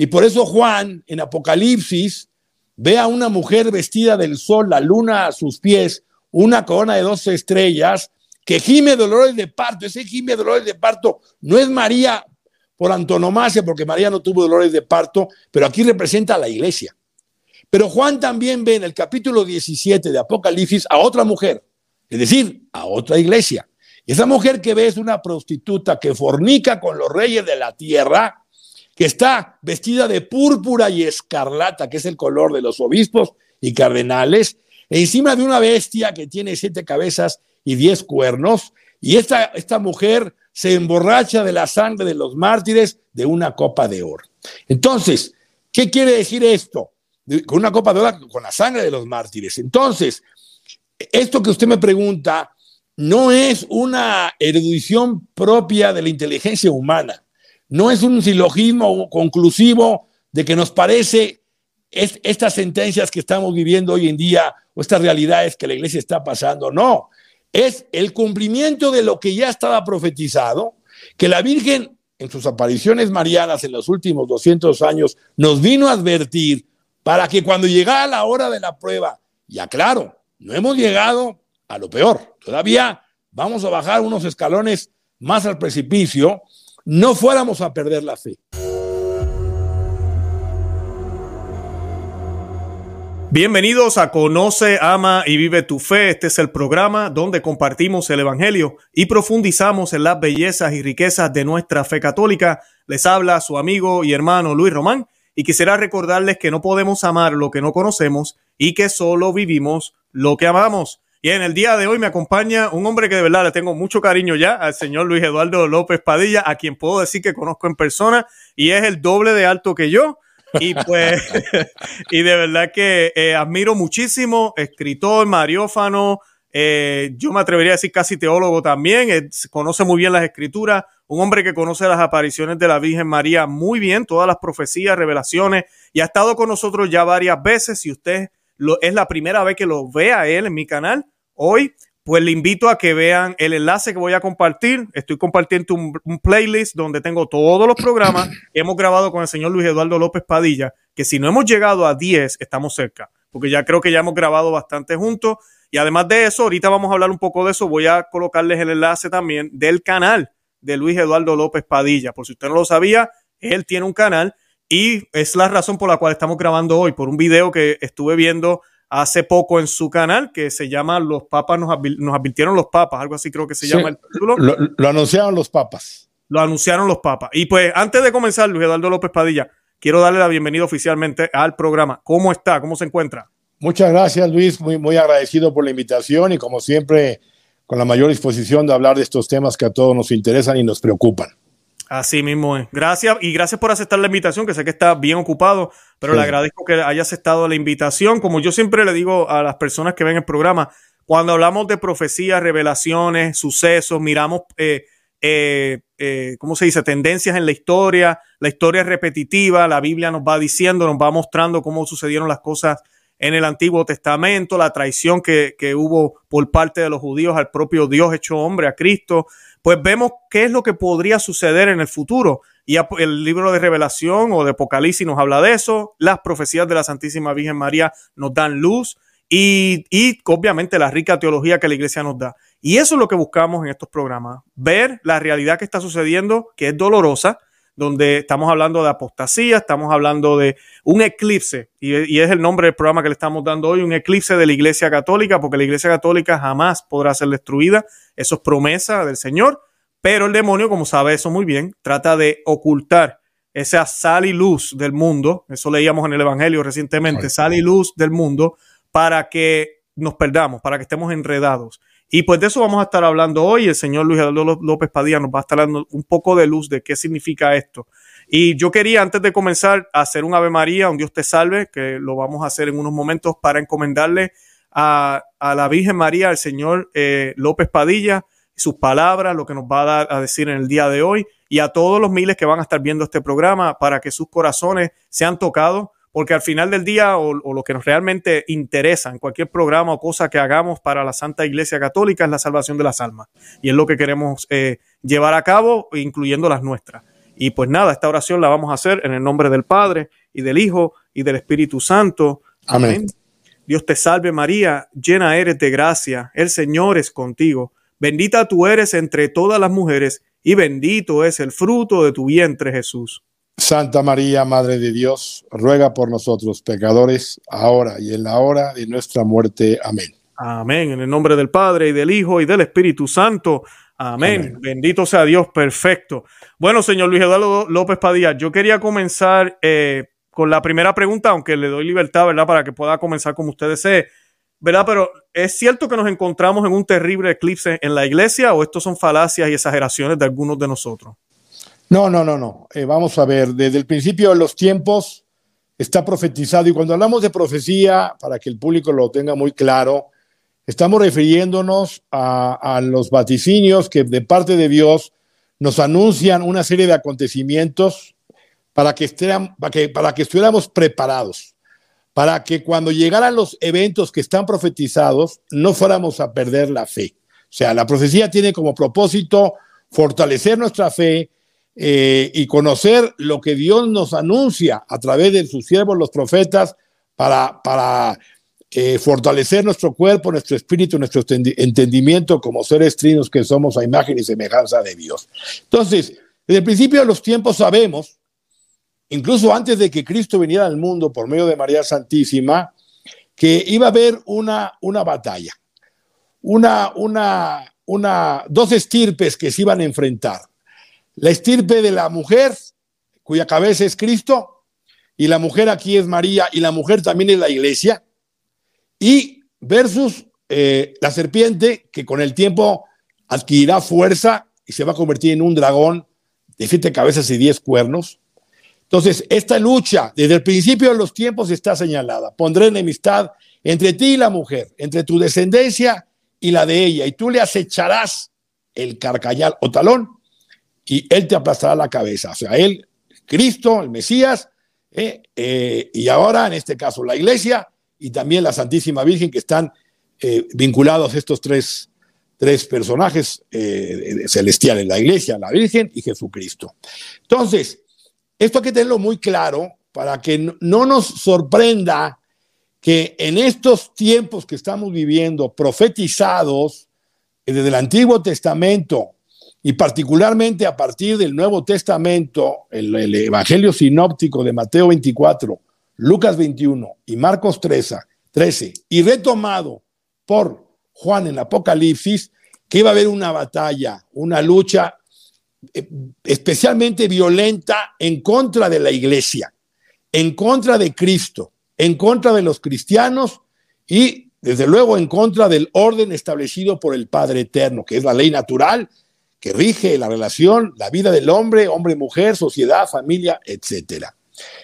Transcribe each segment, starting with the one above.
Y por eso Juan en Apocalipsis ve a una mujer vestida del sol, la luna a sus pies, una corona de dos estrellas, que gime dolores de parto. Ese gime dolores de parto no es María por antonomasia, porque María no tuvo dolores de parto, pero aquí representa a la iglesia. Pero Juan también ve en el capítulo 17 de Apocalipsis a otra mujer, es decir, a otra iglesia. Y esa mujer que ve es una prostituta que fornica con los reyes de la tierra, que está vestida de púrpura y escarlata, que es el color de los obispos y cardenales, encima de una bestia que tiene siete cabezas y diez cuernos. Y esta, esta mujer se emborracha de la sangre de los mártires de una copa de oro. Entonces, ¿qué quiere decir esto? Con una copa de oro, con la sangre de los mártires. Entonces, esto que usted me pregunta no es una erudición propia de la inteligencia humana, no es un silogismo conclusivo de que nos parece estas sentencias que estamos viviendo hoy en día o estas realidades que la iglesia está pasando, no, es el cumplimiento de lo que ya estaba profetizado, que la Virgen en sus apariciones marianas en los últimos 200 años nos vino a advertir para que cuando llegara la hora de la prueba, ya claro, no hemos llegado a lo peor, todavía vamos a bajar unos escalones más al precipicio, no fuéramos a perder la fe. Bienvenidos a Conoce, Ama y Vive tu Fe. Este es el programa donde compartimos el Evangelio y profundizamos en las bellezas y riquezas de nuestra fe católica. Les habla su amigo y hermano Luis Román y quisiera recordarles que no podemos amar lo que no conocemos y que solo vivimos lo que amamos. Y en el día de hoy me acompaña un hombre que de verdad le tengo mucho cariño ya, al señor Luis Eduardo López Padilla, a quien puedo decir que conozco en persona y es el doble de alto que yo y pues, y de verdad que eh, admiro muchísimo, escritor, mariófano, eh, yo me atrevería a decir casi teólogo también, eh, conoce muy bien las escrituras, un hombre que conoce las apariciones de la Virgen María muy bien, todas las profecías, revelaciones, y ha estado con nosotros ya varias veces. Si usted lo, es la primera vez que lo ve a él en mi canal, hoy pues le invito a que vean el enlace que voy a compartir. Estoy compartiendo un, playlist donde tengo todos los programas que hemos grabado con el señor Luis Eduardo López Padilla, que si no hemos llegado a 10, estamos cerca, porque ya creo que ya hemos grabado bastante juntos. Y además de eso, ahorita vamos a hablar un poco de eso. Voy a colocarles el enlace también del canal de Luis Eduardo López Padilla. Por si usted no lo sabía, él tiene un canal y es la razón por la cual estamos grabando hoy, por un video que estuve viendo hace poco en su canal que se llama Los Papas nos, advirtieron los Papas, algo así creo que se llama el título. Lo, anunciaron los Papas. Lo anunciaron los Papas. Y pues antes de comenzar, Luis Eduardo López Padilla, quiero darle la bienvenida oficialmente al programa. ¿Cómo está? ¿Cómo se encuentra? Muchas gracias, Luis. Muy, muy agradecido por la invitación y como siempre, con la mayor disposición de hablar de estos temas que a todos nos interesan y nos preocupan. Así mismo es. Gracias y gracias por aceptar la invitación, que sé que está bien ocupado, pero le agradezco que haya aceptado la invitación. Como yo siempre le digo a las personas que ven el programa, cuando hablamos de profecías, revelaciones, sucesos, miramos, eh, eh, eh, ¿cómo se dice?, tendencias en la historia, la historia es repetitiva, la Biblia nos va diciendo, nos va mostrando cómo sucedieron las cosas en el Antiguo Testamento, la traición que, que hubo por parte de los judíos al propio Dios hecho hombre, a Cristo, pues vemos qué es lo que podría suceder en el futuro. Y el libro de Revelación o de Apocalipsis nos habla de eso, las profecías de la Santísima Virgen María nos dan luz y, y obviamente la rica teología que la iglesia nos da. Y eso es lo que buscamos en estos programas, ver la realidad que está sucediendo, que es dolorosa, donde estamos hablando de apostasía, estamos hablando de un eclipse, y, es el nombre del programa que le estamos dando hoy, un eclipse de la Iglesia Católica, porque la Iglesia Católica jamás podrá ser destruida, eso es promesa del Señor, pero el demonio, como sabe eso muy bien, trata de ocultar esa sal y luz del mundo, eso leíamos en el Evangelio recientemente, sal y luz del mundo, para que nos perdamos, para que estemos enredados. Y pues de eso vamos a estar hablando hoy. El señor Luis Eduardo López Padilla nos va a estar dando un poco de luz de qué significa esto. Y yo quería, antes de comenzar, hacer un Ave María, un Dios te salve, que lo vamos a hacer en unos momentos para encomendarle a, la Virgen María, al señor eh, López Padilla, sus palabras, lo que nos va a dar a decir en el día de hoy, y a todos los miles que van a estar viendo este programa, para que sus corazones sean tocados porque al final del día o, lo que nos realmente interesa en cualquier programa o cosa que hagamos para la Santa Iglesia Católica es la salvación de las almas y es lo que queremos eh, llevar a cabo, incluyendo las nuestras. Y pues nada, esta oración la vamos a hacer en el nombre del Padre y del Hijo y del Espíritu Santo. Amén. Dios te salve María, llena eres de gracia, el Señor es contigo. Bendita tú eres entre todas las mujeres y bendito es el fruto de tu vientre Jesús. Santa María, Madre de Dios, ruega por nosotros pecadores, ahora y en la hora de nuestra muerte. Amén. Amén. En el nombre del Padre y del Hijo y del Espíritu Santo. Amén. Bendito sea Dios, perfecto. Bueno, señor Luis Eduardo López Padilla, yo quería comenzar eh, con la primera pregunta, aunque le doy libertad, ¿verdad? Para que pueda comenzar como usted desee, ¿verdad? Pero ¿es cierto que nos encontramos en un terrible eclipse en la iglesia o estos son falacias y exageraciones de algunos de nosotros? No, no, no, no. Eh, vamos a ver, desde el principio de los tiempos está profetizado y cuando hablamos de profecía, para que el público lo tenga muy claro, estamos refiriéndonos a, los vaticinios que de parte de Dios nos anuncian una serie de acontecimientos para que, para que, para que estuviéramos preparados, para que cuando llegaran los eventos que están profetizados no fuéramos a perder la fe. O sea, la profecía tiene como propósito fortalecer nuestra fe eh, y conocer lo que Dios nos anuncia a través de sus siervos, los profetas, para, para eh, fortalecer nuestro cuerpo, nuestro espíritu, nuestro entendimiento como seres trinos que somos a imagen y semejanza de Dios. Entonces, desde el principio de los tiempos sabemos incluso antes de que Cristo viniera al mundo por medio de María Santísima, que iba a haber una, una batalla, una, una, una, dos estirpes que se iban a enfrentar. La estirpe de la mujer, cuya cabeza es Cristo, y la mujer aquí es María, y la mujer también es la iglesia, y versus eh, la serpiente, que con el tiempo adquirirá fuerza y se va a convertir en un dragón de siete cabezas y diez cuernos, entonces, esta lucha desde el principio de los tiempos está señalada. Pondré enemistad entre ti y la mujer, entre tu descendencia y la de ella, y tú le acecharás el carcayal o talón, y él te aplastará la cabeza. O sea, él, Cristo, el Mesías, eh, eh, y ahora, en este caso, la iglesia y también la Santísima Virgen, que están eh, vinculados estos tres, tres personajes celestiales, la iglesia, la Virgen y Jesucristo. Entonces, esto hay que tenerlo muy claro para que no nos sorprenda que en estos tiempos que estamos viviendo, profetizados desde el Antiguo Testamento y particularmente a partir del Nuevo Testamento, el, Evangelio sinóptico de Mateo 24, Lucas 21 y Marcos 13, 13, y retomado por Juan en Apocalipsis, que iba a haber una batalla, una lucha eh, especialmente violenta en contra de la iglesia, en contra de Cristo, en contra de los cristianos y desde luego en contra del orden establecido por el Padre Eterno, que es la ley natural que rige la relación, la vida del hombre, hombre-mujer, sociedad, familia, etc.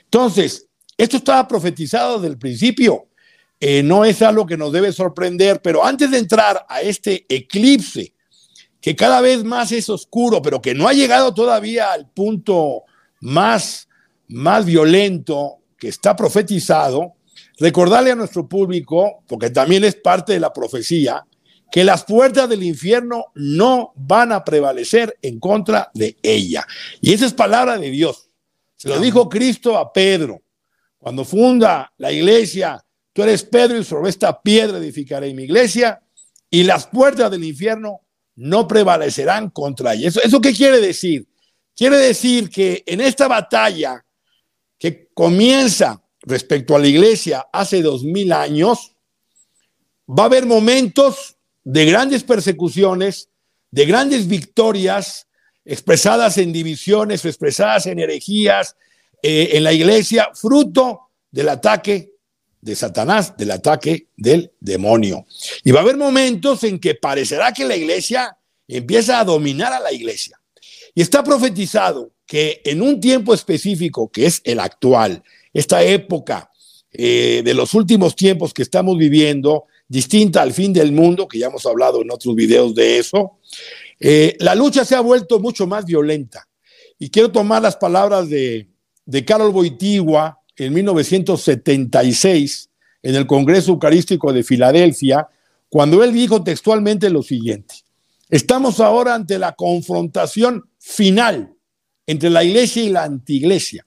Entonces, esto estaba profetizado desde el principio, eh, no es algo que nos debe sorprender, pero antes de entrar a este eclipse que cada vez más es oscuro, pero que no ha llegado todavía al punto más, más violento que está profetizado, recordarle a nuestro público, porque también es parte de la profecía, que las puertas del infierno no van a prevalecer en contra de ella. Y esa es palabra de Dios. Se lo dijo Cristo a Pedro. Cuando funda la iglesia, tú eres Pedro y sobre esta piedra edificaré mi iglesia y las puertas del infierno no prevalecerán contra ella. ¿Eso, ¿Eso qué quiere decir? Quiere decir que en esta batalla que comienza respecto a la iglesia hace dos mil años, va a haber momentos de grandes persecuciones, de grandes victorias expresadas en divisiones, expresadas en herejías eh, en la iglesia, fruto del ataque de Satanás, del ataque del demonio. Y va a haber momentos en que parecerá que la iglesia empieza a dominar a la iglesia. Y está profetizado que en un tiempo específico, que es el actual, esta época eh, de los últimos tiempos que estamos viviendo, distinta al fin del mundo, que ya hemos hablado en otros videos de eso, eh, la lucha se ha vuelto mucho más violenta. Y quiero tomar las palabras de, de Carol Boitigua, en 1976 en el Congreso Eucarístico de Filadelfia, cuando él dijo textualmente lo siguiente, estamos ahora ante la confrontación final entre la iglesia y la antiglesia,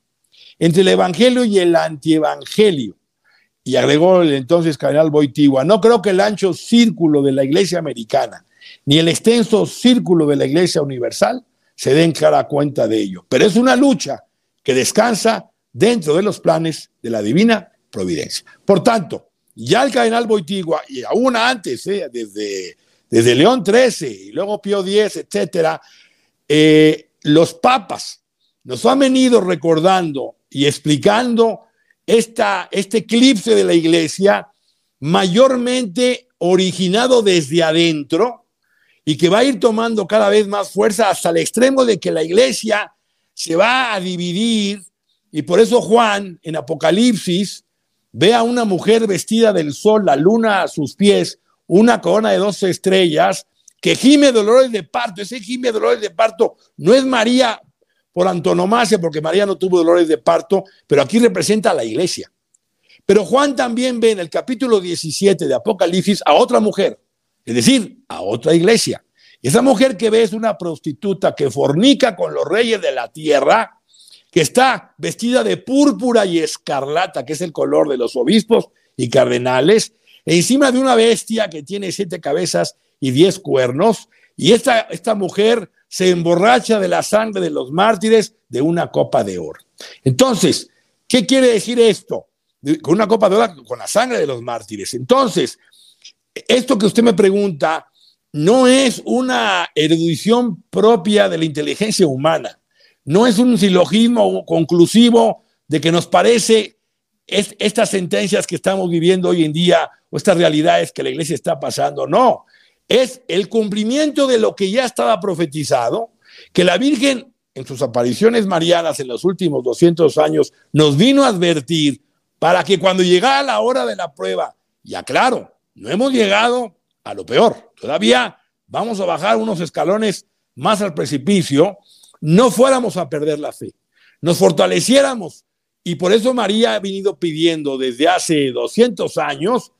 entre el evangelio y el antievangelio. Y agregó el entonces cardenal Boitigua, no creo que el ancho círculo de la iglesia americana ni el extenso círculo de la iglesia universal se den clara cuenta de ello. Pero es una lucha que descansa dentro de los planes de la divina providencia. Por tanto, ya el cardenal Boitigua, y aún antes, eh, desde, desde León XIII y luego Pío X, etcétera, eh, los papas nos han venido recordando y explicando este eclipse de la iglesia mayormente originado desde adentro y que va a ir tomando cada vez más fuerza hasta el extremo de que la iglesia se va a dividir y por eso Juan en Apocalipsis ve a una mujer vestida del sol, la luna a sus pies, una corona de dos estrellas, que gime dolores de parto. Ese gime dolores de parto no es María por antonomasia, porque María no tuvo dolores de parto, pero aquí representa a la iglesia. Pero Juan también ve en el capítulo 17 de Apocalipsis a otra mujer, es decir, a otra iglesia. Y esa mujer que ve es una prostituta que fornica con los reyes de la tierra, que está vestida de púrpura y escarlata, que es el color de los obispos y cardenales, e encima de una bestia que tiene siete cabezas y diez cuernos, y esta, esta mujer se emborracha de la sangre de los mártires de una copa de oro. Entonces, ¿qué quiere decir esto? Con una copa de oro, con la sangre de los mártires. Entonces, esto que usted me pregunta no es una erudición propia de la inteligencia humana, no es un silogismo conclusivo de que nos parece estas sentencias que estamos viviendo hoy en día o estas realidades que la iglesia está pasando, no, es el cumplimiento de lo que ya estaba profetizado, que la Virgen en sus apariciones marianas en los últimos 200 años nos vino a advertir para que cuando llegara la hora de la prueba, ya claro, no hemos llegado a lo peor, todavía vamos a bajar unos escalones más al precipicio, no fuéramos a perder la fe, nos fortaleciéramos. Y por eso María ha venido pidiendo desde hace 200 años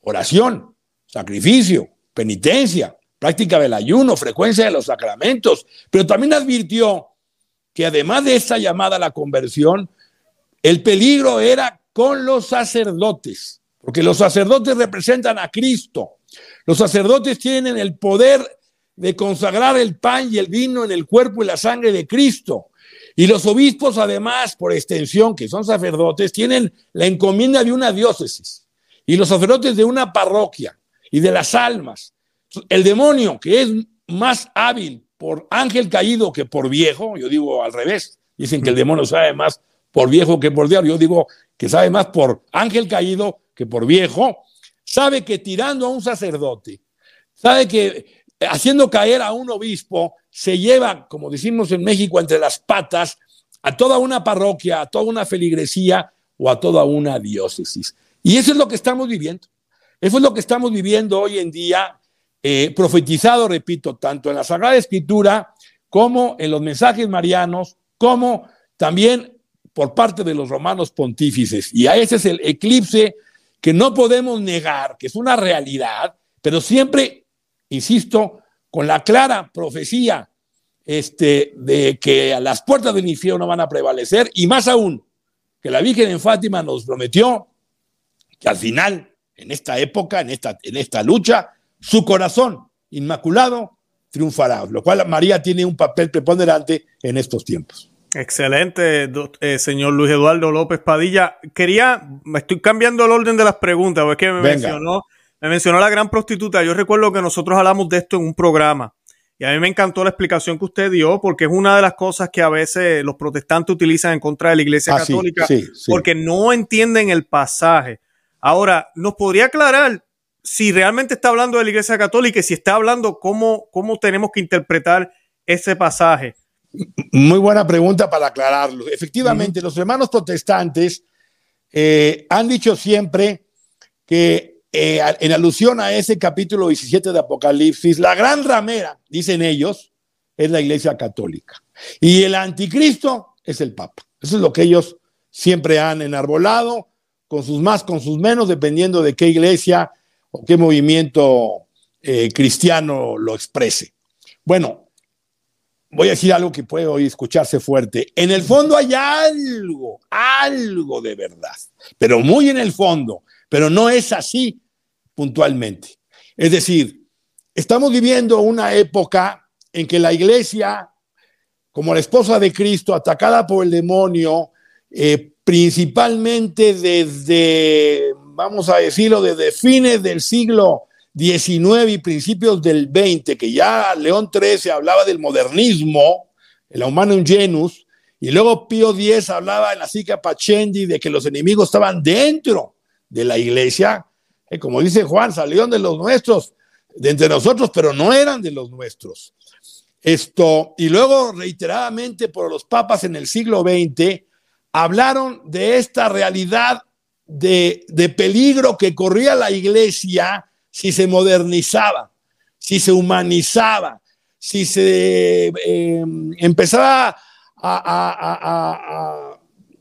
oración, sacrificio, penitencia, práctica del ayuno, frecuencia de los sacramentos, pero también advirtió que además de esta llamada a la conversión, el peligro era con los sacerdotes, porque los sacerdotes representan a Cristo. Los sacerdotes tienen el poder de consagrar el pan y el vino en el cuerpo y la sangre de Cristo. Y los obispos, además, por extensión, que son sacerdotes, tienen la encomienda de una diócesis y los sacerdotes de una parroquia y de las almas. El demonio, que es más hábil por ángel caído que por viejo, yo digo al revés, dicen que el demonio sabe más por viejo que por diablo, yo digo que sabe más por ángel caído que por viejo, sabe que tirando a un sacerdote, sabe que haciendo caer a un obispo, se lleva, como decimos en México, entre las patas a toda una parroquia, a toda una feligresía o a toda una diócesis. Y eso es lo que estamos viviendo. Eso es lo que estamos viviendo hoy en día, eh, profetizado, repito, tanto en la Sagrada Escritura como en los mensajes marianos, como también por parte de los romanos pontífices. Y a ese es el eclipse que no podemos negar, que es una realidad, pero siempre, insisto, con la clara profecía este, de que a las puertas del infierno van a prevalecer, y más aún, que la Virgen en Fátima nos prometió que al final en esta época, en esta, en esta lucha, su corazón inmaculado triunfará, lo cual María tiene un papel preponderante en estos tiempos. Excelente, eh, señor Luis Eduardo López Padilla. Quería, me estoy cambiando el orden de las preguntas, porque me mencionó, me mencionó la gran prostituta. Yo recuerdo que nosotros hablamos de esto en un programa y a mí me encantó la explicación que usted dio, porque es una de las cosas que a veces los protestantes utilizan en contra de la Iglesia ah, Católica, porque no entienden el pasaje. Ahora, ¿nos podría aclarar si realmente está hablando de la Iglesia Católica y si está hablando cómo, cómo tenemos que interpretar ese pasaje? Muy buena pregunta para aclararlo. Efectivamente, los hermanos protestantes eh, han dicho siempre que eh, en alusión a ese capítulo 17 de Apocalipsis, la gran ramera, dicen ellos, es la Iglesia Católica. Y el anticristo es el Papa. Eso es lo que ellos siempre han enarbolado con sus más, con sus menos, dependiendo de qué iglesia o qué movimiento eh, cristiano lo exprese. Bueno, voy a decir algo que puede hoy escucharse fuerte. En el fondo hay algo, algo de verdad, pero muy en el fondo, pero no es así puntualmente. Es decir, estamos viviendo una época en que la iglesia, como la esposa de Cristo, atacada por el demonio, eh, principalmente desde, vamos a decirlo, desde fines del siglo XIX y principios del XX, que ya León XIII hablaba del modernismo, el Humanum Genus, y luego Pío X hablaba en la Sica Pachendi de que los enemigos estaban dentro de la iglesia, como dice Juan, salieron de los nuestros, de entre nosotros, pero no eran de los nuestros. Esto, y luego reiteradamente por los papas en el siglo XX, hablaron de esta realidad de, peligro que corría la iglesia si se modernizaba, si se humanizaba, si se eh, empezaba a,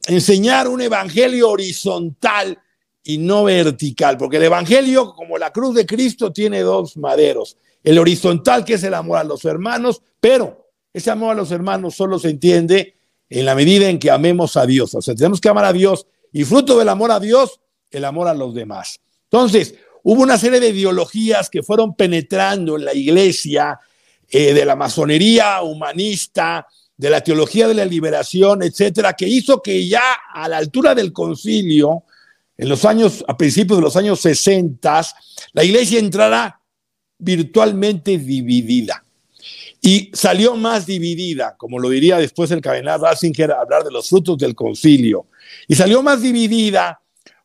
enseñar un evangelio horizontal y no vertical, porque el evangelio, como la cruz de Cristo, tiene dos maderos. El horizontal, que es el amor a los hermanos, pero ese amor a los hermanos solo se entiende en la medida en que amemos a Dios. O sea, tenemos que amar a Dios y fruto del amor a Dios, el amor a los demás. Entonces, hubo una serie de ideologías que fueron penetrando en la iglesia, eh, de la masonería humanista, de la teología de la liberación, etcétera, que hizo que ya a la altura del concilio, en los años, a principios de los años 60, la iglesia entrara virtualmente dividida. Y salió más dividida, como lo diría después el cardenal Ratzinger, hablar de los frutos del concilio. Y salió más dividida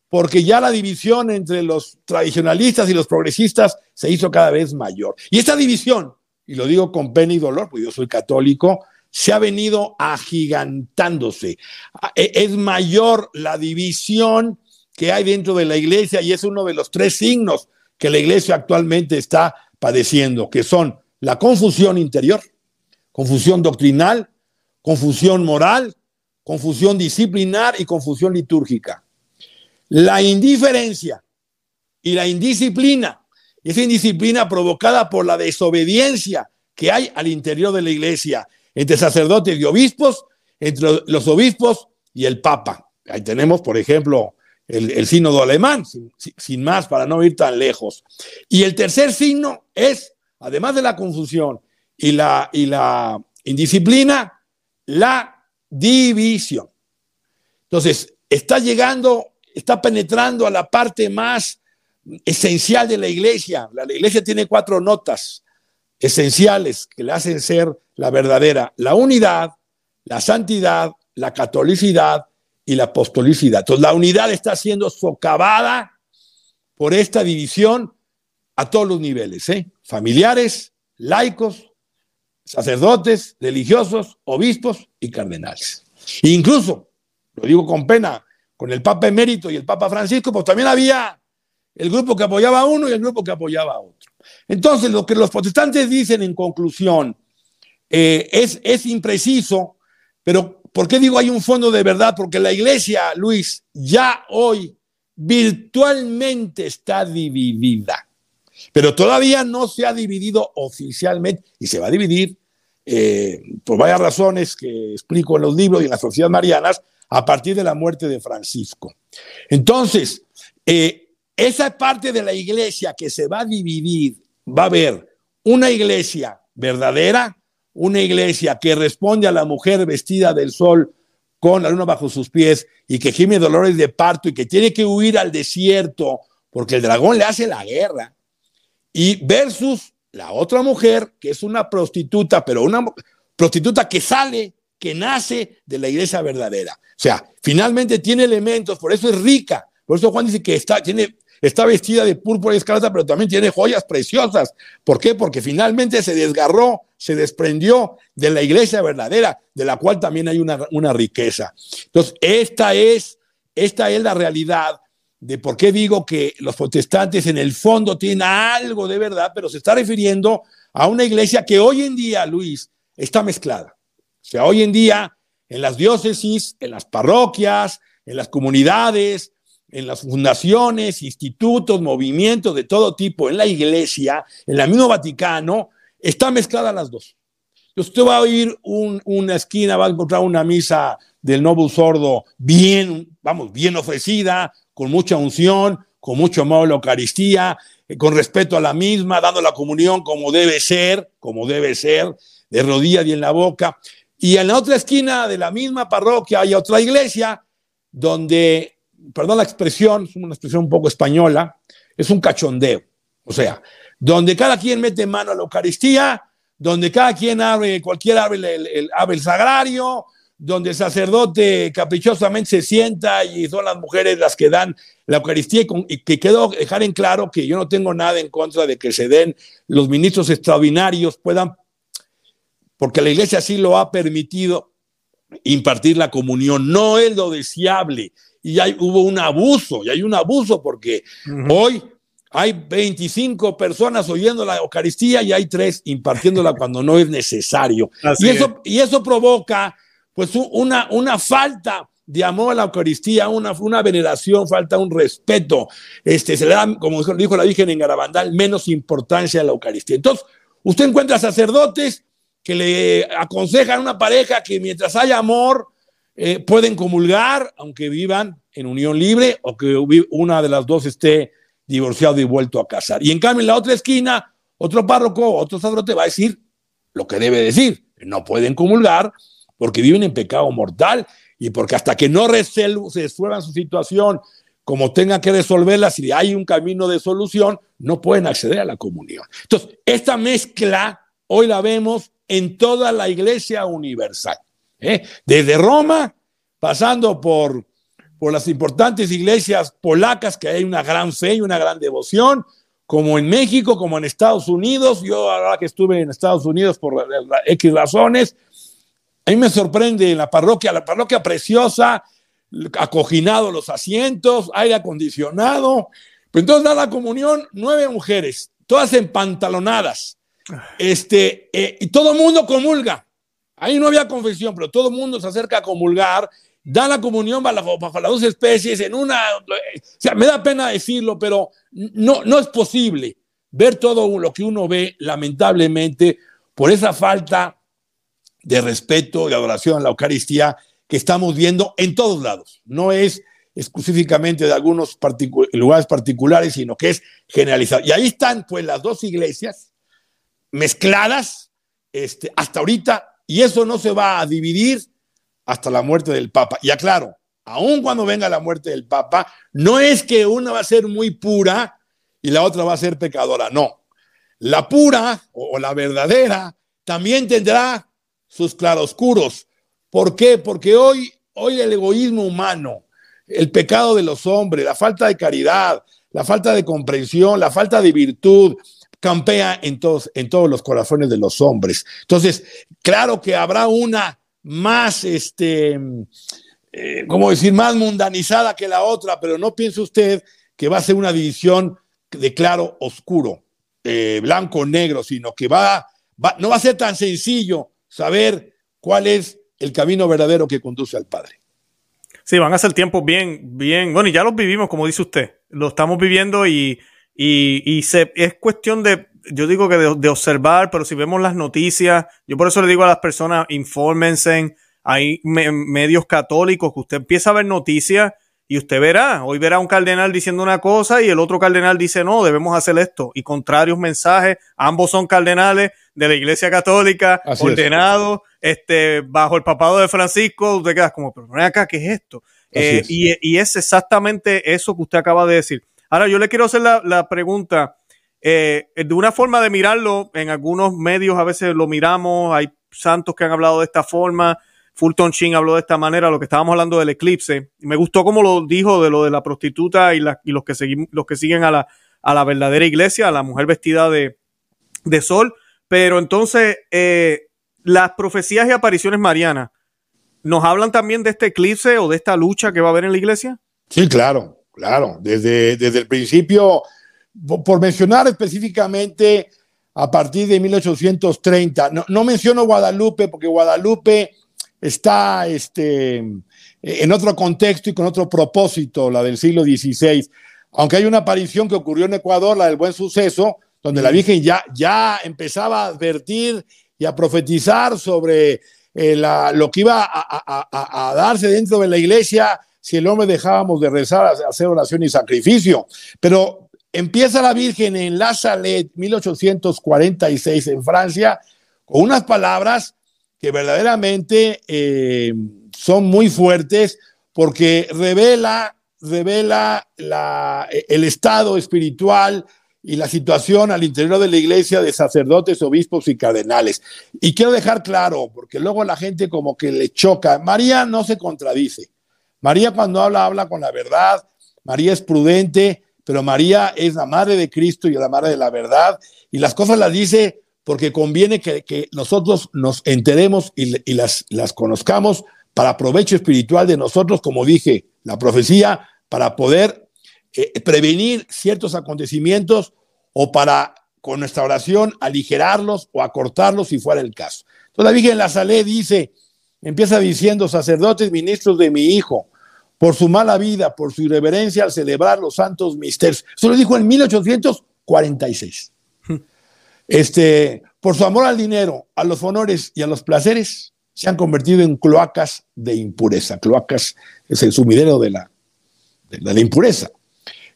porque ya la división entre los tradicionalistas y los progresistas se hizo cada vez mayor. Y esta división, y lo digo con pena y dolor, porque yo soy católico, se ha venido agigantándose. E, es mayor la división que hay dentro de la iglesia y es uno de los tres signos que la iglesia actualmente está padeciendo, que son la confusión interior, confusión doctrinal, confusión moral, confusión disciplinar y confusión litúrgica. La indiferencia y la indisciplina, esa indisciplina provocada por la desobediencia que hay al interior de la iglesia, entre sacerdotes y obispos, entre los obispos y el papa. Ahí tenemos, por ejemplo, el, sínodo alemán, sin, más, para no ir tan lejos. Y el tercer signo es, además de la confusión y la, y la indisciplina, la división. Entonces, está llegando está penetrando a la parte más esencial de la iglesia. La, iglesia tiene cuatro notas esenciales que le hacen ser la verdadera, la unidad, la santidad, la catolicidad y la apostolicidad. Entonces la unidad está siendo socavada por esta división a todos los niveles, ¿eh? familiares, laicos, sacerdotes, religiosos, obispos y cardenales. incluso, lo digo con pena, con el Papa emérito y el Papa Francisco, pues también había el grupo que apoyaba a uno y el grupo que apoyaba a otro. Entonces, lo que los protestantes dicen en conclusión eh, es, es impreciso, pero ¿por qué digo hay un fondo de verdad? Porque la iglesia, Luis, ya hoy virtualmente está dividida, pero todavía no se ha dividido oficialmente y se va a dividir eh, por varias razones que explico en los libros y en las sociedades marianas, a partir de la muerte de Francisco. Entonces, eh, esa parte de la iglesia que se va a dividir, va a haber una iglesia verdadera, una iglesia que responde a la mujer vestida del sol con la luna bajo sus pies y que gime dolores de parto y que tiene que huir al desierto porque el dragón le hace la guerra. Y versus la otra mujer, que es una prostituta, pero una prostituta que sale que nace de la iglesia verdadera. O sea, finalmente tiene elementos, por eso es rica. Por eso Juan dice que está, tiene, está vestida de púrpura y escarlata, pero también tiene joyas preciosas. ¿Por qué? Porque finalmente se desgarró, se desprendió de la iglesia verdadera, de la cual también hay una, una riqueza. Entonces, esta es, esta es la realidad de por qué digo que los protestantes en el fondo tienen algo de verdad, pero se está refiriendo a una iglesia que hoy en día, Luis, está mezclada. O sea, hoy en día, en las diócesis, en las parroquias, en las comunidades, en las fundaciones, institutos, movimientos de todo tipo, en la iglesia, en la mismo Vaticano, está mezclada las dos. Usted va a oír una esquina, va a encontrar una misa del Novo Sordo bien, vamos, bien ofrecida, con mucha unción, con mucho amor a la Eucaristía, eh, con respeto a la misma, dando la comunión como debe ser, como debe ser, de rodillas y en la boca. Y en la otra esquina de la misma parroquia hay otra iglesia donde, perdón la expresión, es una expresión un poco española, es un cachondeo. O sea, donde cada quien mete mano a la Eucaristía, donde cada quien abre, cualquier abre el, abre el sagrario, donde el sacerdote caprichosamente se sienta y son las mujeres las que dan la Eucaristía y que quiero dejar en claro que yo no tengo nada en contra de que se den los ministros extraordinarios, puedan, porque la iglesia sí lo ha permitido, impartir la comunión. No es lo deseable. Y hay, hubo un abuso, y hay un abuso porque hoy hay 25 personas oyendo la Eucaristía y hay tres impartiéndola cuando no es necesario. y eso, y eso provoca pues una, falta de amor a la Eucaristía, una, una veneración, falta un respeto. Este, se le da, como dijo la Virgen en Garabandal, menos importancia a la Eucaristía. Entonces, usted encuentra sacerdotes que le aconsejan a una pareja que mientras haya amor, eh, pueden comulgar, aunque vivan en unión libre o que una de las dos esté divorciado y vuelto a casar. Y en cambio, en la otra esquina, otro párroco, otro sacerdote va a decir lo que debe decir. No pueden comulgar porque viven en pecado mortal y porque hasta que no resuelvan su situación como tengan que resolverla, si hay un camino de solución, no pueden acceder a la comunión. Entonces, esta mezcla hoy la vemos en toda la iglesia universal, ¿eh? desde Roma, pasando por, por las importantes iglesias polacas, que hay una gran fe y una gran devoción, como en México, como en Estados Unidos. Yo ahora que estuve en Estados Unidos por X razones, a mí me sorprende en la parroquia, la parroquia preciosa, acoginado los asientos, aire acondicionado. Pues entonces da la comunión nueve mujeres, todas empantalonadas. Este, eh, y todo el mundo comulga. Ahí no había confesión, pero todo el mundo se acerca a comulgar, da la comunión bajo, bajo, las dos especies en una... O sea, me da pena decirlo, pero no, no es posible ver todo lo que uno ve, lamentablemente, por esa falta de respeto y adoración a la Eucaristía que estamos viendo en todos lados. No es exclusivamente de algunos lugares particulares, sino que es generalizado. Y ahí están pues las dos iglesias mezcladas este, hasta ahorita, y eso no se va a dividir hasta la muerte del Papa. Y aclaro, aun cuando venga la muerte del Papa, no es que una va a ser muy pura y la otra va a ser pecadora, no. La pura o la verdadera también tendrá sus claroscuros. ¿Por qué? Porque hoy, hoy el egoísmo humano, el pecado de los hombres, la falta de caridad, la falta de comprensión, la falta de virtud, campea en todos, en todos los corazones de los hombres. Entonces, claro que habrá una más, este, eh, ¿cómo decir?, más mundanizada que la otra, pero no piense usted que va a ser una división de claro oscuro, eh, blanco negro, sino que va, va, no va a ser tan sencillo saber cuál es el camino verdadero que conduce al Padre. Sí, van a ser tiempos bien, bien, bueno, y ya los vivimos, como dice usted, lo estamos viviendo y, y, se, es cuestión de, yo digo que de, observar, pero si vemos las noticias, yo por eso le digo a las personas, infórmense, hay medios católicos que usted empieza a ver noticias y usted verá, hoy verá un cardenal diciendo una cosa y el otro cardenal dice no, debemos hacer esto. Y contrarios mensajes, ambos son cardenales de la Iglesia Católica, ordenados, este, bajo el papado de Francisco, usted queda como, pero ven acá, ¿qué es esto? Eh, y, es exactamente eso que usted acaba de decir. Ahora, yo le quiero hacer la, pregunta, eh, de una forma de mirarlo, en algunos medios a veces lo miramos, hay santos que han hablado de esta forma, Fulton Sheen habló de esta manera, lo que estábamos hablando del eclipse. Me gustó como lo dijo de lo de la prostituta y, la, y los, que los que siguen a la, a la verdadera iglesia, a la mujer vestida de, sol. Pero entonces, eh, las profecías y apariciones marianas, ¿nos hablan también de este eclipse o de esta lucha que va a haber en la iglesia? Sí, claro, claro. Desde, desde el principio, por mencionar específicamente a partir de 1830, no, no menciono Guadalupe porque Guadalupe está este, en otro contexto y con otro propósito, la del siglo XVI. Aunque hay una aparición que ocurrió en Ecuador, la del buen suceso, donde la Virgen ya, ya empezaba a advertir y a profetizar sobre eh, lo que iba a, darse dentro de la iglesia si el hombre dejábamos de rezar, hacer oración y sacrificio. Pero empieza la Virgen en La Salette, 1846, en Francia, con unas palabras que verdaderamente eh, son muy fuertes porque revela, revela el estado espiritual y la situación al interior de la iglesia de sacerdotes, obispos y cardenales. Y quiero dejar claro, porque luego la gente como que le choca, María no se contradice. María cuando habla, habla con la verdad, María es prudente, pero María es la madre de Cristo y la madre de la verdad, y las cosas las dice porque conviene que, nosotros nos enteremos y, las, las conozcamos para provecho espiritual de nosotros, como dije, la profecía, para poder eh, prevenir ciertos acontecimientos o para, con nuestra oración, aligerarlos o acortarlos si fuera el caso. Entonces la Virgen la Salé dice, empieza diciendo, sacerdotes, ministros de mi Hijo, por su mala vida, por su irreverencia al celebrar los santos misterios. Eso lo dijo en 1846. Este, por su amor al dinero, a los honores y a los placeres, se han convertido en cloacas de impureza. Cloacas es el sumidero de la, de la impureza.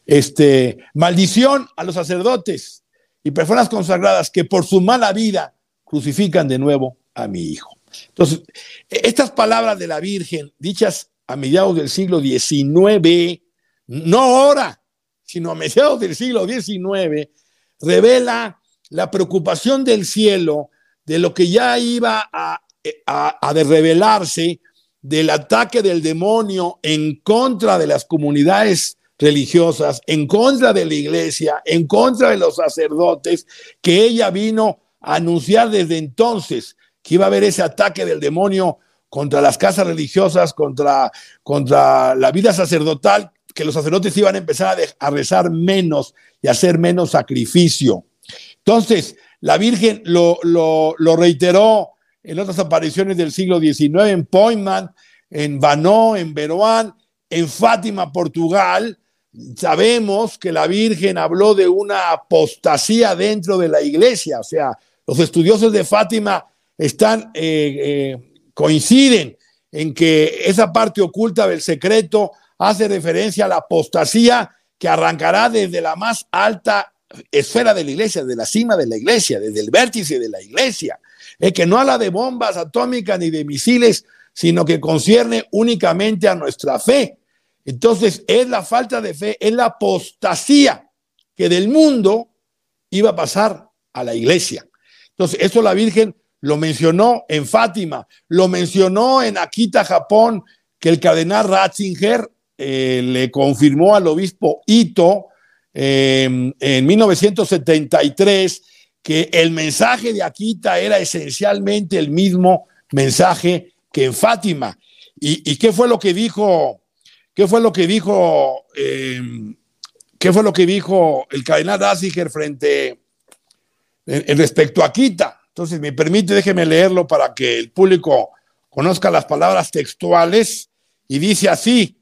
Este, maldición a los sacerdotes y personas consagradas que por su mala vida crucifican de nuevo a mi hijo. Entonces, estas palabras de la Virgen, dichas a mediados del siglo XIX, no ahora, sino a mediados del siglo XIX, revela la preocupación del cielo de lo que ya iba a, a, a revelarse del ataque del demonio en contra de las comunidades religiosas, en contra de la iglesia, en contra de los sacerdotes, que ella vino a anunciar desde entonces que iba a haber ese ataque del demonio contra las casas religiosas, contra, contra la vida sacerdotal, que los sacerdotes iban a empezar a, rezar menos y a hacer menos sacrificio. Entonces, la Virgen lo, lo, reiteró en otras apariciones del siglo XIX, en Pointman, en Banó, en Beroán, en Fátima, Portugal, sabemos que la Virgen habló de una apostasía dentro de la iglesia, o sea, los estudiosos de Fátima están, eh, eh, coinciden en que esa parte oculta del secreto hace referencia a la apostasía que arrancará desde la más alta esfera de la iglesia, de la cima de la iglesia, desde el vértice de la iglesia, es que no habla de bombas atómicas ni de misiles, sino que concierne únicamente a nuestra fe. Entonces, es la falta de fe, es la apostasía que del mundo iba a pasar a la iglesia. Entonces, eso la Virgen lo mencionó en Fátima, lo mencionó en Akita, Japón, que el cardenal Ratzinger eh, le confirmó al obispo Ito em, en 1973 que el mensaje de Akita era esencialmente el mismo mensaje que en Fátima. ¿Y, y qué fue lo que dijo ¿Qué fue lo que dijo, eh, qué fue lo que dijo el cardenal Ratzinger frente en, respecto a Quita? Entonces, me permite, déjeme leerlo para que el público conozca las palabras textuales. Y dice así,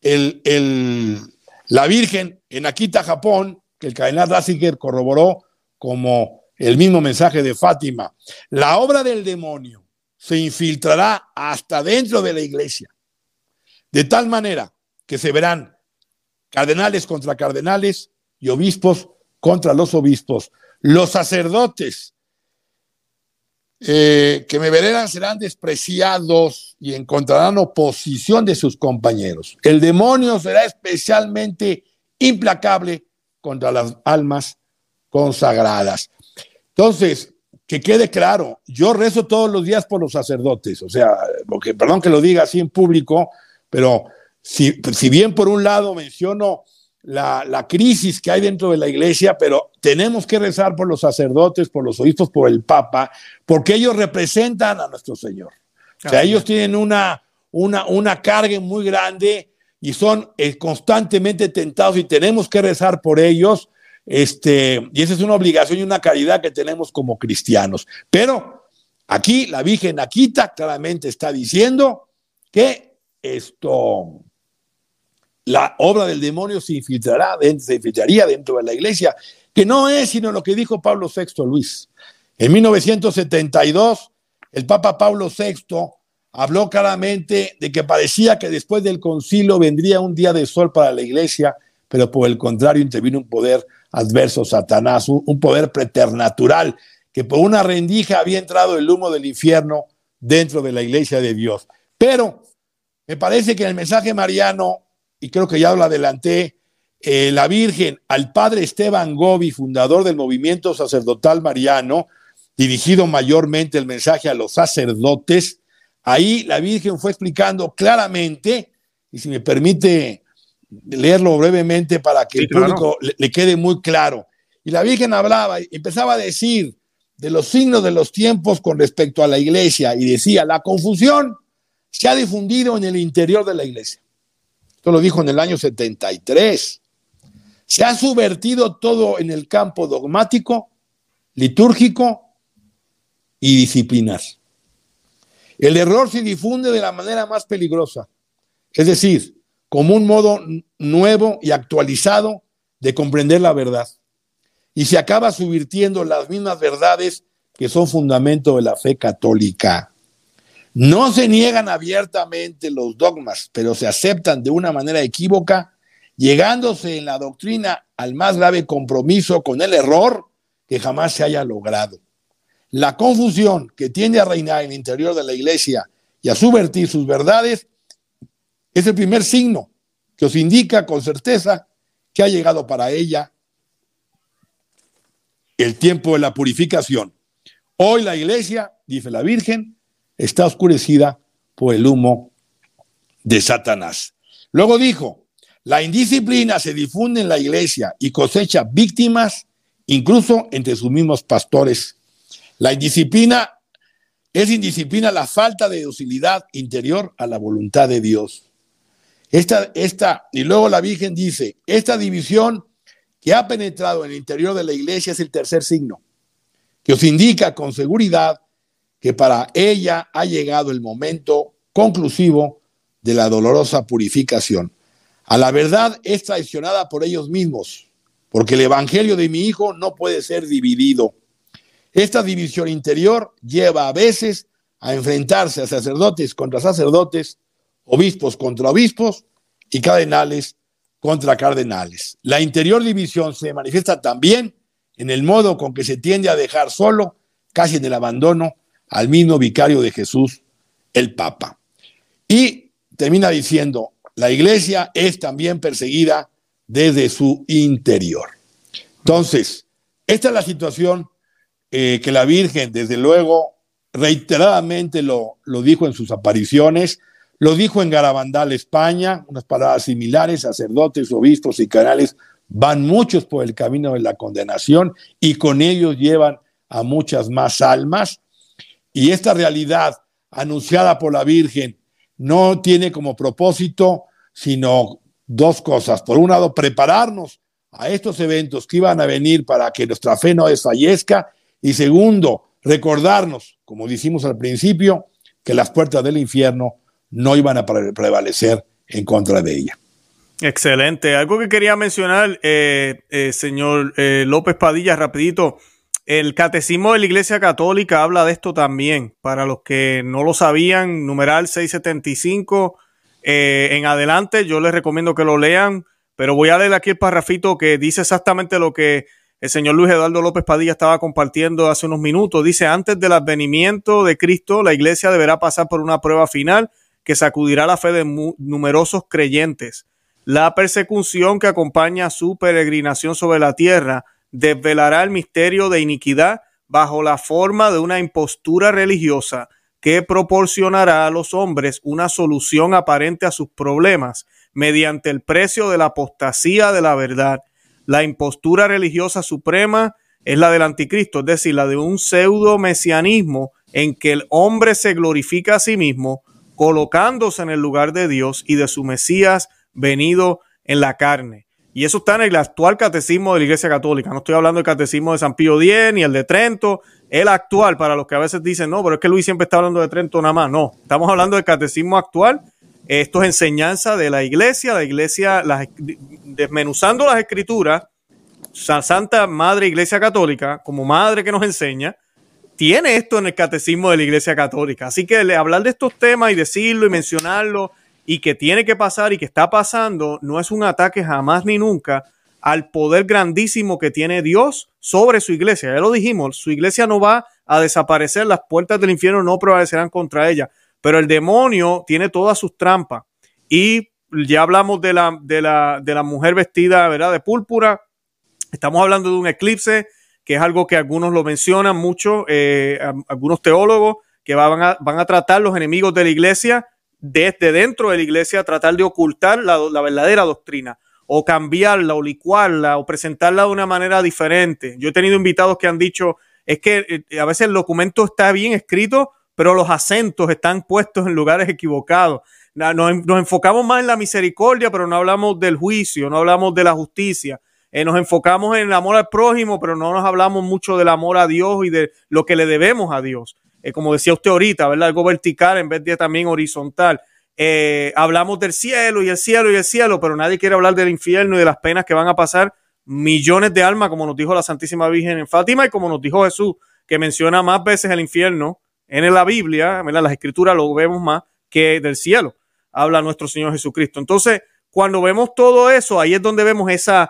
el, la Virgen en Akita, Japón, que el cardenal Ratzinger corroboró como el mismo mensaje de Fátima, la obra del demonio se infiltrará hasta dentro de la iglesia de tal manera que se verán cardenales contra cardenales y obispos contra los obispos. Los sacerdotes eh, que me veneran serán despreciados y encontrarán oposición de sus compañeros. El demonio será especialmente implacable contra las almas consagradas. Entonces, que quede claro, yo rezo todos los días por los sacerdotes, o sea, porque, perdón que lo diga así en público, pero si, bien por un lado menciono la, crisis que hay dentro de la iglesia, pero tenemos que rezar por los sacerdotes, por los obispos, por el Papa, porque ellos representan a nuestro Señor. O sea, ellos tienen una, una, una carga muy grande y son eh, constantemente tentados y tenemos que rezar por ellos. Este, y esa es una obligación y una caridad que tenemos como cristianos. Pero aquí la Virgen Aquita claramente está diciendo que esto, la obra del demonio se infiltrará, se infiltraría dentro de la iglesia, que no es sino lo que dijo Pablo VI Luis. En 1972, el Papa Pablo VI habló claramente de que parecía que después del concilio vendría un día de sol para la iglesia, pero por el contrario intervino un poder adverso, Satanás, un, poder preternatural, que por una rendija había entrado el humo del infierno dentro de la iglesia de Dios. Pero me parece que en el mensaje mariano, y creo que ya lo adelanté, eh, la Virgen al padre Esteban Gobi, fundador del movimiento sacerdotal mariano, dirigido mayormente el mensaje a los sacerdotes, Ahí la Virgen fue explicando claramente, y si me permite leerlo brevemente para que el público le, quede muy claro. Y la Virgen hablaba y empezaba a decir de los signos de los tiempos con respecto a la iglesia y decía, la confusión se ha difundido en el interior de la iglesia. Esto lo dijo en el año 73. Se ha subvertido todo en el campo dogmático, litúrgico y disciplinar. El error se difunde de la manera más peligrosa, es decir, como un modo nuevo y actualizado de comprender la verdad. Y se acaba subvirtiendo las mismas verdades que son fundamento de la fe católica. No se niegan abiertamente los dogmas, pero se aceptan de una manera equívoca, llegándose en la doctrina al más grave compromiso con el error que jamás se haya logrado. La confusión que tiende a reinar en el interior de la iglesia y a subvertir sus verdades es el primer signo que os indica con certeza que ha llegado para ella el tiempo de la purificación. Hoy la iglesia, dice la Virgen, está oscurecida por el humo de Satanás. Luego dijo, la indisciplina se difunde en la iglesia y cosecha víctimas incluso entre sus mismos pastores la indisciplina es indisciplina la falta de docilidad interior a la voluntad de Dios. Esta, esta, y luego la Virgen dice, esta división que ha penetrado en el interior de la iglesia es el tercer signo, que os indica con seguridad que para ella ha llegado el momento conclusivo de la dolorosa purificación. A la verdad es traicionada por ellos mismos, porque el Evangelio de mi Hijo no puede ser dividido. Esta división interior lleva a veces a enfrentarse a sacerdotes contra sacerdotes, obispos contra obispos y cardenales contra cardenales. La interior división se manifiesta también en el modo con que se tiende a dejar solo, casi en el abandono, al mismo vicario de Jesús, el Papa. Y termina diciendo, la iglesia es también perseguida desde su interior. Entonces, esta es la situación eh, que la Virgen, desde luego, reiteradamente lo, lo dijo en sus apariciones, lo dijo en Garabandal, España, unas palabras similares, sacerdotes, obispos y canales van muchos por el camino de la condenación y con ellos llevan a muchas más almas. Y esta realidad anunciada por la Virgen no tiene como propósito sino dos cosas. Por un lado, prepararnos a estos eventos que iban a venir para que nuestra fe no desfallezca y segundo, recordarnos, como dijimos al principio, que las puertas del infierno no iban a prevalecer en contra de ella. Excelente. Algo que quería mencionar, eh, eh, señor eh, López Padilla, rapidito. El Catecismo de la Iglesia Católica habla de esto también. Para los que no lo sabían, numeral 675 en adelante, yo les recomiendo que lo lean, pero voy a leer aquí el parrafito que dice exactamente lo que el señor Luis Eduardo López Padilla estaba compartiendo hace unos minutos. Dice, antes del advenimiento de Cristo, la iglesia deberá pasar por una prueba final que sacudirá la fe de numerosos creyentes. La persecución que acompaña su peregrinación sobre la tierra desvelará el misterio de iniquidad bajo la forma de una impostura religiosa que proporcionará a los hombres una solución aparente a sus problemas mediante el precio de la apostasía de la verdad la impostura religiosa suprema es la del anticristo, es decir, la de un pseudo mesianismo en que el hombre se glorifica a sí mismo, colocándose en el lugar de Dios y de su Mesías venido en la carne. Y eso está en el actual catecismo de la Iglesia Católica. No estoy hablando del catecismo de San Pío X ni el de Trento, el actual, para los que a veces dicen, no, pero es que Luis siempre está hablando de Trento nada más. No, estamos hablando del catecismo actual esto es enseñanza de la iglesia, la iglesia, desmenuzando las escrituras, Santa Madre Iglesia Católica, como madre que nos enseña, tiene esto en el catecismo de la Iglesia Católica. Así que hablar de estos temas y decirlo y mencionarlo y que tiene que pasar y que está pasando no es un ataque jamás ni nunca al poder grandísimo que tiene Dios sobre su iglesia. Ya lo dijimos, su iglesia no va a desaparecer, las puertas del infierno no prevalecerán contra ella, pero el demonio tiene todas sus trampas. Y ya hablamos de la, de la, de la mujer vestida ¿verdad? de púrpura, estamos hablando de un eclipse, que es algo que algunos lo mencionan mucho, eh, algunos teólogos, que van a, van a tratar los enemigos de la iglesia desde dentro de la iglesia, tratar de ocultar la, verdadera doctrina o cambiarla o licuarla o presentarla de una manera diferente. Yo he tenido invitados que han dicho, es que eh, a veces el documento está bien escrito, pero los acentos están puestos en lugares equivocados. Nos, nos enfocamos más en la misericordia, pero no hablamos del juicio, no hablamos de la justicia. Eh, nos enfocamos en el amor al prójimo, pero no nos hablamos mucho del amor a Dios y de lo que le debemos a Dios. Eh, como decía usted ahorita, ¿verdad? Algo vertical en vez de también horizontal. Eh, hablamos del cielo y el cielo y el cielo, pero nadie quiere hablar del infierno y de las penas que van a pasar millones de almas, como nos dijo la Santísima Virgen en Fátima y como nos dijo Jesús, que menciona más veces el infierno en la Biblia, en las escrituras lo vemos más que del cielo, habla nuestro Señor Jesucristo. Entonces, cuando vemos todo eso, ahí es donde vemos esos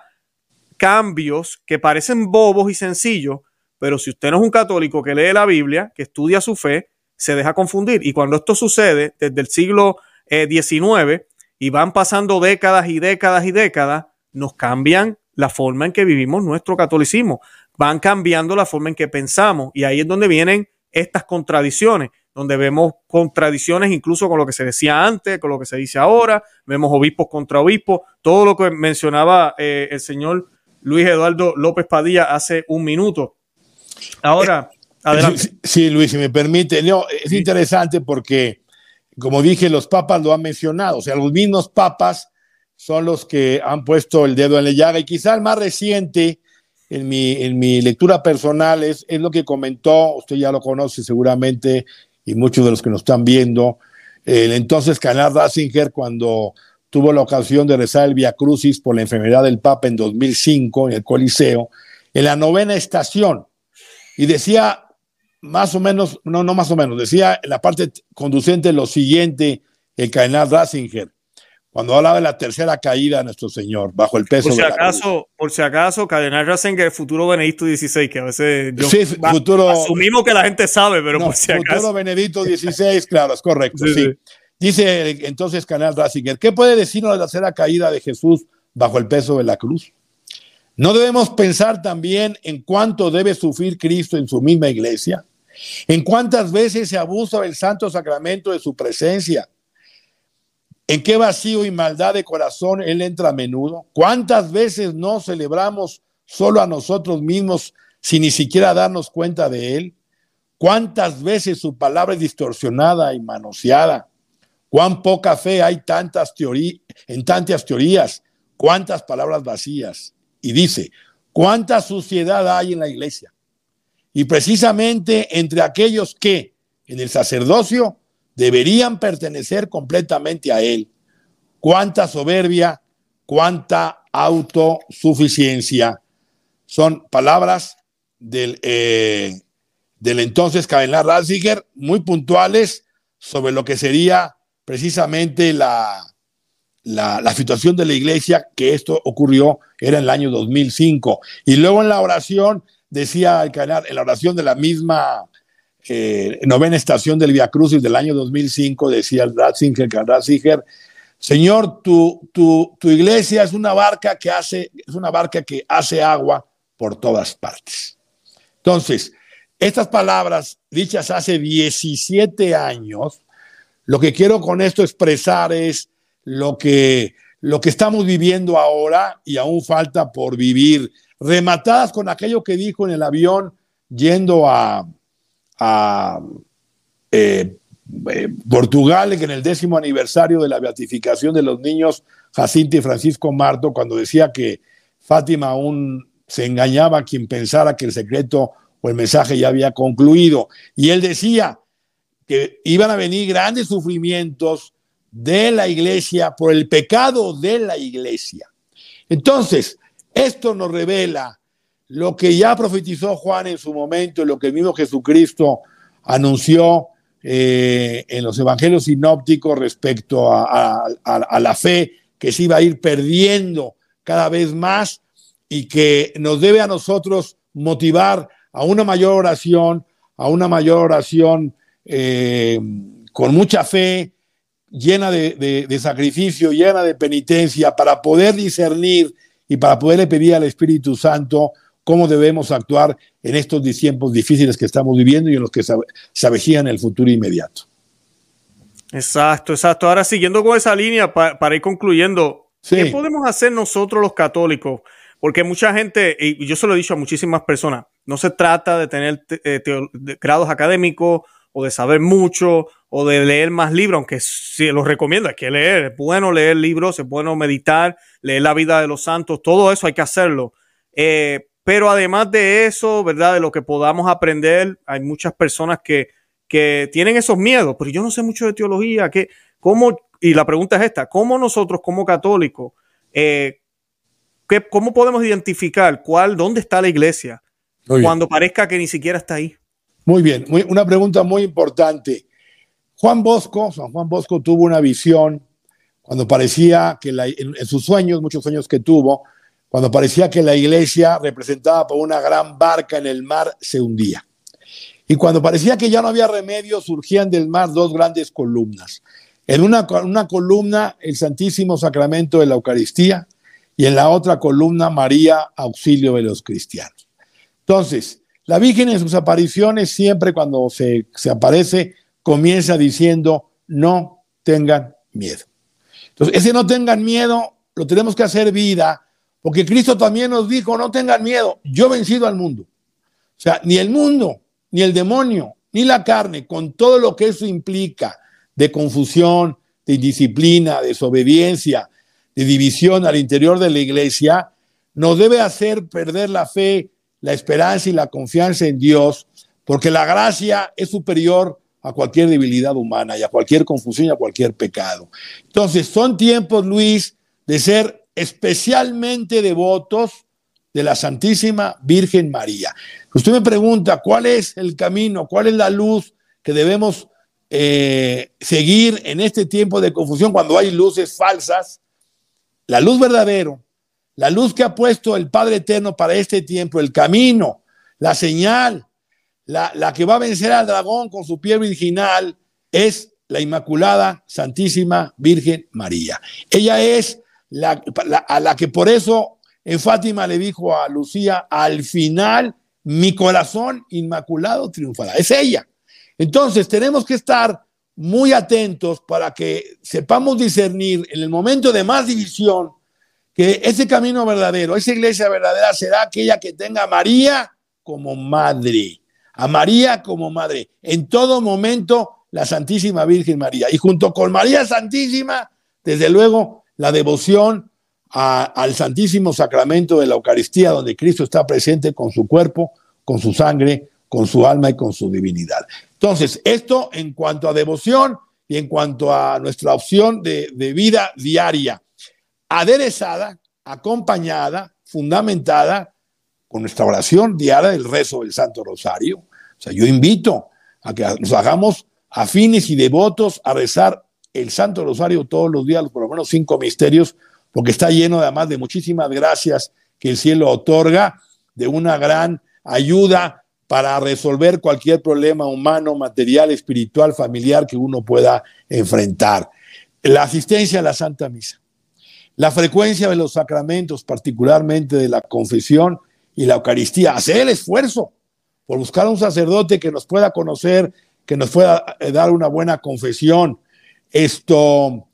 cambios que parecen bobos y sencillos, pero si usted no es un católico que lee la Biblia, que estudia su fe, se deja confundir. Y cuando esto sucede desde el siglo 19 eh, y van pasando décadas y décadas y décadas, nos cambian la forma en que vivimos nuestro catolicismo, van cambiando la forma en que pensamos y ahí es donde vienen estas contradicciones, donde vemos contradicciones incluso con lo que se decía antes, con lo que se dice ahora, vemos obispos contra obispos, todo lo que mencionaba eh, el señor Luis Eduardo López Padilla hace un minuto. Ahora, eh, adelante. Sí, Luis, si me permite, es interesante porque como dije, los papas lo han mencionado, o sea, los mismos papas son los que han puesto el dedo en la llaga. Y quizá el más reciente en mi, en mi lectura personal es, es lo que comentó, usted ya lo conoce seguramente y muchos de los que nos están viendo, el entonces Canal Ratzinger cuando tuvo la ocasión de rezar el Via Crucis por la enfermedad del Papa en 2005 en el Coliseo, en la novena estación, y decía más o menos, no, no más o menos, decía en la parte conducente lo siguiente el cardenal Ratzinger, cuando hablaba de la tercera caída de nuestro Señor, bajo el peso por si de acaso, Por si acaso, cardenal Ratzinger, futuro Benedicto XVI, que a veces yo, sí, futuro, asumimos que la gente sabe, pero por si acaso. Futuro Benedicto XVI, claro, es correcto, sí, Dice entonces Canal Ratzinger, ¿qué puede decirnos de la tercera caída de Jesús bajo el peso de la cruz? ¿No debemos pensar también en cuánto debe sufrir Cristo en su misma iglesia? ¿En cuántas veces se abusa del santo sacramento de su presencia? ¿En qué vacío y maldad de corazón Él entra a menudo? ¿Cuántas veces no celebramos solo a nosotros mismos sin ni siquiera darnos cuenta de Él? ¿Cuántas veces su palabra es distorsionada y manoseada? ¿Cuán poca fe hay tantas en tantas teorías? ¿Cuántas palabras vacías? Y dice, ¿cuánta suciedad hay en la iglesia? y precisamente entre aquellos que en el sacerdocio deberían pertenecer completamente a Él. Cuánta soberbia, cuánta autosuficiencia. Son palabras del, eh, del entonces Cardenal Ratzinger muy puntuales sobre lo que sería precisamente la, la, la, situación de la iglesia, que esto ocurrió, era en el año 2005. Y luego en la oración decía el canal en la oración de la misma eh, novena estación del Via Crucis del año 2005, decía el Ratzinger, el Ratzinger, Señor, tu, tu, tu iglesia es una barca que hace, es una barca que hace agua por todas partes. Entonces, estas palabras dichas hace 17 años, lo que quiero con esto expresar es lo que, lo que estamos viviendo ahora y aún falta por vivir rematadas con aquello que dijo en el avión yendo a, eh, eh, Portugal, en el décimo aniversario de la beatificación de los niños Jacinto y Francisco Marto, cuando decía que Fátima aún se engañaba a quien pensara que el secreto o el mensaje ya había concluido. Y él decía que iban a venir grandes sufrimientos de la iglesia por el pecado de la iglesia. Entonces, esto nos revela lo que ya profetizó Juan en su momento, lo que el mismo Jesucristo anunció eh, en los evangelios sinópticos respecto a, la fe que se iba a ir perdiendo cada vez más y que nos debe a nosotros motivar a una mayor oración, a una mayor oración eh, con mucha fe, llena de, de, sacrificio, llena de penitencia, para poder discernir y para poderle pedir al Espíritu Santo cómo debemos actuar en estos tiempos difíciles que estamos viviendo y en los que se, se el futuro inmediato. Exacto, exacto. Ahora siguiendo con esa línea, para ir concluyendo, ¿qué podemos hacer nosotros los católicos? Porque mucha gente, y yo se lo he dicho a muchísimas personas, no se trata de tener eh, grados académicos o de saber mucho o de leer más libros, aunque sí los recomiendo, hay que leer, es bueno leer libros, es bueno meditar, leer la vida de los santos, todo eso hay que hacerlo. Eh, pero además de eso, ¿verdad? De lo que podamos aprender, hay muchas personas que, que tienen esos miedos, pero yo no sé mucho de teología, que, ¿cómo? Y la pregunta es esta, ¿cómo nosotros como católicos, eh, ¿cómo podemos identificar cuál, dónde está la iglesia cuando parezca que ni siquiera está ahí? Muy bien, una pregunta muy importante. Juan Bosco, San Juan Bosco tuvo una visión cuando parecía que en, sus sueños, muchos sueños que tuvo, cuando parecía que la iglesia representada por una gran barca en el mar se hundía. Y cuando parecía que ya no había remedio, surgían del mar dos grandes columnas. En una, una columna, el Santísimo Sacramento de la Eucaristía, y en la otra columna, María, auxilio de los cristianos. Entonces, la Virgen en sus apariciones, siempre cuando se, se aparece, comienza diciendo, no tengan miedo. Entonces, ese no tengan miedo lo tenemos que hacer vida, porque Cristo también nos dijo, no tengan miedo, yo he vencido al mundo. O sea, ni el mundo, ni el demonio, ni la carne, con todo lo que eso implica de confusión, de indisciplina, de desobediencia, de división al interior de la iglesia, nos debe hacer perder la fe, la esperanza y la confianza en Dios, porque la gracia es superior a cualquier debilidad humana y a cualquier confusión y a cualquier pecado. Entonces, son tiempos, Luis, de ser especialmente devotos de la Santísima Virgen María. Usted me pregunta, ¿cuál es el camino, cuál es la luz que debemos eh, seguir en este tiempo de confusión cuando hay luces falsas? La luz verdadero, la luz que ha puesto el Padre Eterno para este tiempo, el camino, la señal, la, que va a vencer al dragón con su piel virginal es la Inmaculada Santísima Virgen María. Ella es la, a la que por eso en Fátima le dijo a Lucía, al final mi corazón inmaculado triunfará. Es ella. Entonces tenemos que estar muy atentos para que sepamos discernir en el momento de más división que ese camino verdadero, esa iglesia verdadera será aquella que tenga a María como madre a María como madre. En todo momento, la Santísima Virgen María. Y junto con María Santísima, desde luego, la devoción al Santísimo Sacramento de la Eucaristía, donde Cristo está presente con su cuerpo, con su sangre, con su alma y con su divinidad. Entonces, esto en cuanto a devoción y en cuanto a nuestra opción de, de vida diaria, aderezada, acompañada, fundamentada con nuestra oración diaria del rezo del Santo Rosario, o sea, yo invito a que nos hagamos afines y devotos a rezar el Santo Rosario todos los días, por lo menos cinco misterios, porque está lleno además de muchísimas gracias que el cielo otorga, de una gran ayuda para resolver cualquier problema humano, material, espiritual, familiar que uno pueda enfrentar. La asistencia a la Santa Misa, la frecuencia de los sacramentos, particularmente de la confesión y la Eucaristía, hacer el esfuerzo por buscar un sacerdote que nos pueda conocer, que nos pueda eh, dar una buena confesión, esto,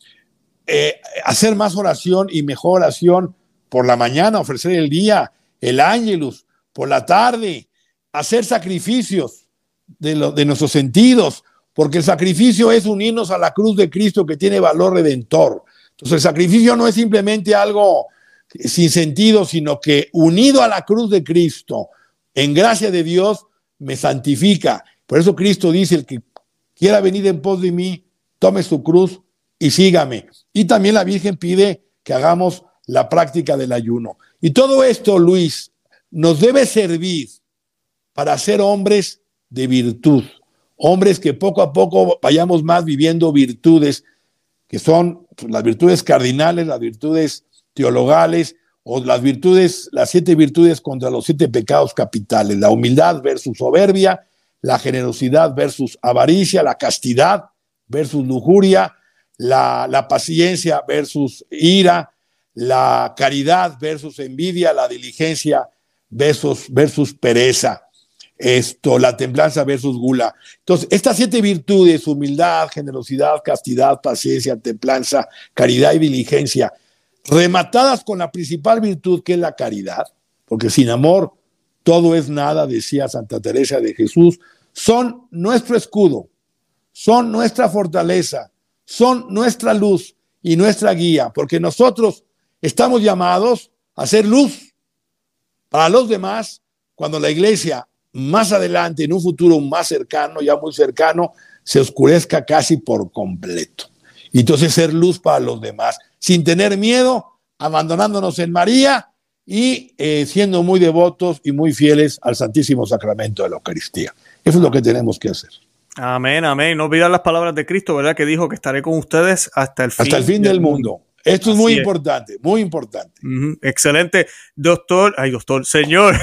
eh, hacer más oración y mejor oración por la mañana, ofrecer el día, el ángelus, por la tarde, hacer sacrificios de, de nuestros sentidos, porque el sacrificio es unirnos a la cruz de Cristo que tiene valor redentor. Entonces el sacrificio no es simplemente algo sin sentido, sino que unido a la cruz de Cristo, en gracia de Dios me santifica. Por eso Cristo dice, el que quiera venir en pos de mí, tome su cruz y sígame. Y también la Virgen pide que hagamos la práctica del ayuno. Y todo esto, Luis, nos debe servir para ser hombres de virtud, hombres que poco a poco vayamos más viviendo virtudes, que son las virtudes cardinales, las virtudes teologales, o las virtudes, las siete virtudes contra los siete pecados capitales, la humildad versus soberbia, la generosidad versus avaricia, la castidad versus lujuria, la, la paciencia versus ira, la caridad versus envidia, la diligencia versus, versus pereza, esto, la templanza versus gula. Entonces, estas siete virtudes, humildad, generosidad, castidad, paciencia, templanza, caridad y diligencia, rematadas con la principal virtud que es la caridad, porque sin amor todo es nada, decía Santa Teresa de Jesús, son nuestro escudo, son nuestra fortaleza, son nuestra luz y nuestra guía, porque nosotros estamos llamados a ser luz para los demás cuando la iglesia más adelante, en un futuro más cercano, ya muy cercano, se oscurezca casi por completo. Y entonces ser luz para los demás, sin tener miedo, abandonándonos en María y eh, siendo muy devotos y muy fieles al Santísimo Sacramento de la Eucaristía. Eso es lo que tenemos que hacer. Amén, amén. No olvidar las palabras de Cristo, ¿verdad? Que dijo que estaré con ustedes hasta el fin, hasta el fin del, mundo. Esto es muy importante, muy importante. Excelente. Doctor, ay, doctor, señor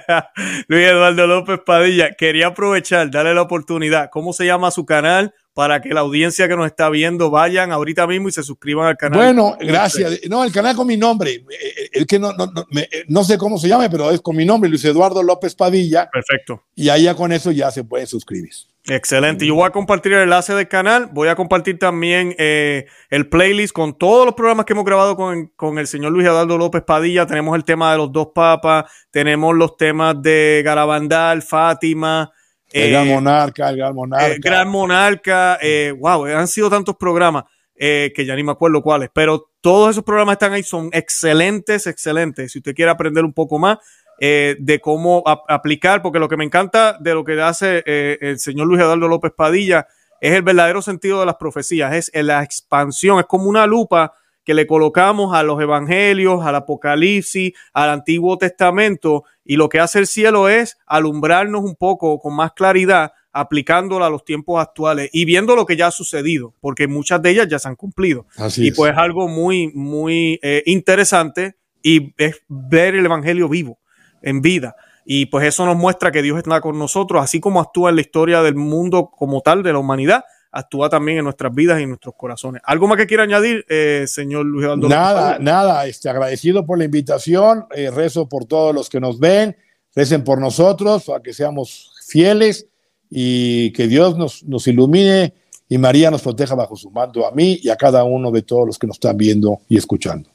Luis Eduardo López Padilla, quería aprovechar, darle la oportunidad. ¿Cómo se llama su canal? Para que la audiencia que nos está viendo vayan ahorita mismo y se suscriban al canal. Bueno, gracias. No, el canal con mi nombre. Eh, eh, el que no, no, no, no sé cómo se llama, pero es con mi nombre, Luis Eduardo López Padilla. Perfecto. Y ahí ya con eso ya se pueden suscribir. Excelente. Yo voy a compartir el enlace del canal. Voy a compartir también eh, el playlist con todos los programas que hemos grabado con, el señor Luis Eduardo López Padilla. Tenemos el tema de los dos papas, tenemos los temas de Garabandal, Fátima. El Gran eh, Monarca, el Gran Monarca. El Gran Monarca. wow, han sido tantos programas eh, que ya ni me acuerdo cuáles, pero todos esos programas están ahí, son excelentes, excelentes. Si usted quiere aprender un poco más, eh, de cómo aplicar, porque lo que me encanta de lo que hace eh, el señor Luis Eduardo López Padilla es el verdadero sentido de las profecías, es la expansión, es como una lupa que le colocamos a los evangelios, al Apocalipsis, al Antiguo Testamento, y lo que hace el cielo es alumbrarnos un poco con más claridad, aplicándola a los tiempos actuales y viendo lo que ya ha sucedido, porque muchas de ellas ya se han cumplido. y pues es algo muy, muy eh, interesante y es ver el Evangelio vivo en vida. Y pues eso nos muestra que Dios está con nosotros, así como actúa en la historia del mundo como tal, de la humanidad, actúa también en nuestras vidas y en nuestros corazones. ¿Algo más que quiera añadir, eh, señor Luis Eduardo? Nada, nada, este, agradecido por la invitación, eh, rezo por todos los que nos ven, recen por nosotros, para que seamos fieles y que Dios nos, nos ilumine y María nos proteja bajo su manto a mí y a cada uno de todos los que nos están viendo y escuchando.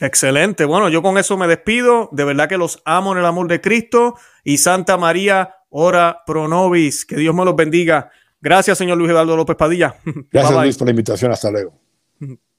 Excelente. Bueno, yo con eso me despido. De verdad que los amo en el amor de Cristo. Y Santa María, ora pro nobis. Que Dios me los bendiga. Gracias, señor Luis Eduardo López Padilla. Gracias, Luis, por la invitación. Hasta luego.